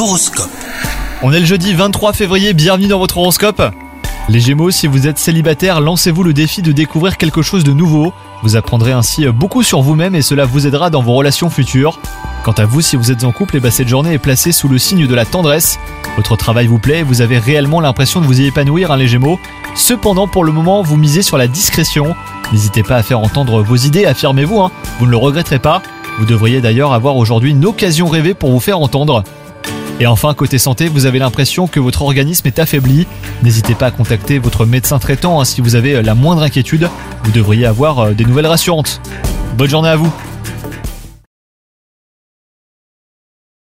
L'horoscope. On est le jeudi 23 février, bienvenue dans votre horoscope. Les Gémeaux, si vous êtes célibataire, lancez-vous le défi de découvrir quelque chose de nouveau. Vous apprendrez ainsi beaucoup sur vous-même et cela vous aidera dans vos relations futures. Quant à vous, si vous êtes en couple, et cette journée est placée sous le signe de la tendresse. Votre travail vous plaît vous avez réellement l'impression de vous y épanouir, hein, les Gémeaux. Cependant, pour le moment, vous misez sur la discrétion. N'hésitez pas à faire entendre vos idées, affirmez-vous, hein. vous ne le regretterez pas. Vous devriez d'ailleurs avoir aujourd'hui une occasion rêvée pour vous faire entendre. Et enfin, côté santé, vous avez l'impression que votre organisme est affaibli. N'hésitez pas à contacter votre médecin traitant hein, si vous avez la moindre inquiétude. Vous devriez avoir euh, des nouvelles rassurantes. Bonne journée à vous